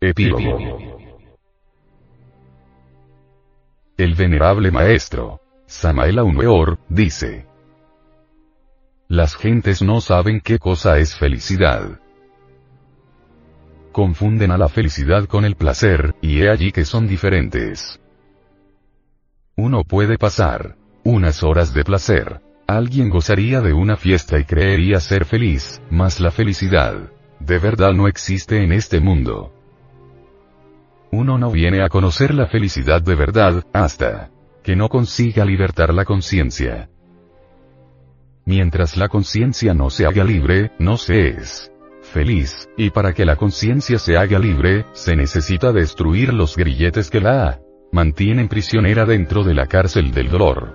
Epílogo. El venerable maestro, Samael Aumeor, dice. Las gentes no saben qué cosa es felicidad. Confunden a la felicidad con el placer, y he allí que son diferentes. Uno puede pasar unas horas de placer. Alguien gozaría de una fiesta y creería ser feliz, mas la felicidad, de verdad no existe en este mundo. Uno no viene a conocer la felicidad de verdad, hasta que no consiga libertar la conciencia. Mientras la conciencia no se haga libre, no se es feliz, y para que la conciencia se haga libre, se necesita destruir los grilletes que la mantienen prisionera dentro de la cárcel del dolor.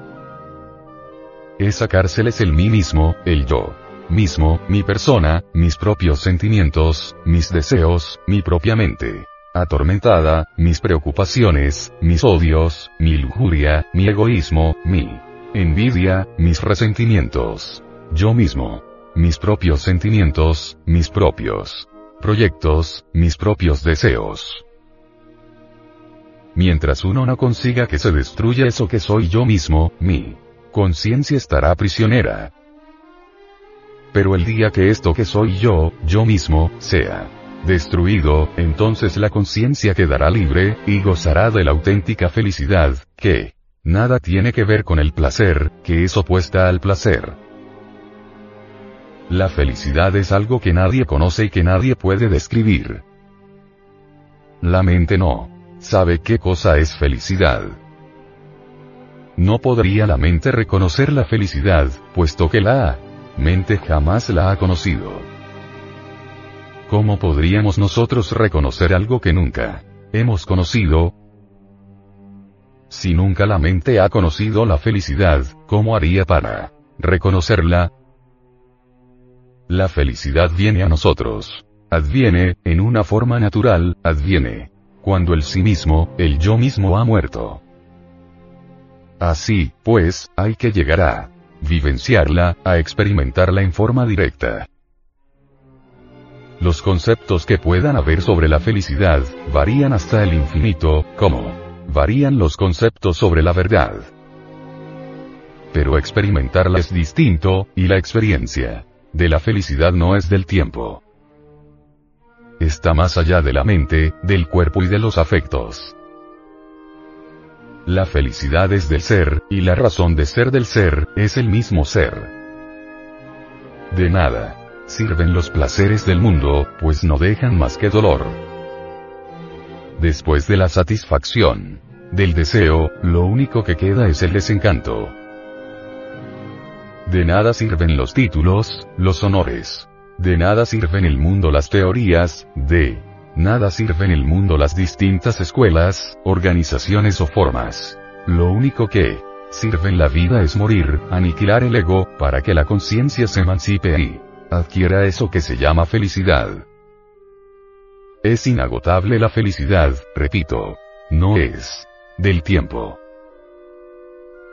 Esa cárcel es el mí mismo, el yo mismo, mi persona, mis propios sentimientos, mis deseos, mi propia mente atormentada, mis preocupaciones, mis odios, mi lujuria, mi egoísmo, mi envidia, mis resentimientos. Yo mismo. Mis propios sentimientos, mis propios proyectos, mis propios deseos. Mientras uno no consiga que se destruya eso que soy yo mismo, mi conciencia estará prisionera. Pero el día que esto que soy yo, yo mismo, sea destruido, entonces la conciencia quedará libre, y gozará de la auténtica felicidad, que nada tiene que ver con el placer, que es opuesta al placer. La felicidad es algo que nadie conoce y que nadie puede describir. La mente no sabe qué cosa es felicidad. No podría la mente reconocer la felicidad, puesto que la mente jamás la ha conocido. ¿Cómo podríamos nosotros reconocer algo que nunca hemos conocido? Si nunca la mente ha conocido la felicidad, ¿cómo haría para reconocerla? La felicidad viene a nosotros. Adviene, en una forma natural, adviene. Cuando el sí mismo, el yo mismo ha muerto. Así, pues, hay que llegar a vivenciarla, a experimentarla en forma directa. Los conceptos que puedan haber sobre la felicidad, varían hasta el infinito, como varían los conceptos sobre la verdad. Pero experimentarla es distinto, y la experiencia de la felicidad no es del tiempo. Está más allá de la mente, del cuerpo y de los afectos. La felicidad es del ser, y la razón de ser del ser, es el mismo ser. De nada sirven los placeres del mundo, pues no dejan más que dolor. Después de la satisfacción del deseo, lo único que queda es el desencanto. De nada sirven los títulos, los honores. De nada sirven el mundo las teorías, de nada sirven el mundo las distintas escuelas, organizaciones o formas. Lo único que sirve en la vida es morir, aniquilar el ego, para que la conciencia se emancipe y adquiera eso que se llama felicidad. Es inagotable la felicidad, repito. No es del tiempo.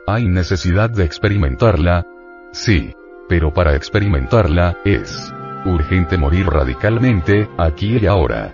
¿Hay necesidad de experimentarla? Sí. Pero para experimentarla, es urgente morir radicalmente, aquí y ahora.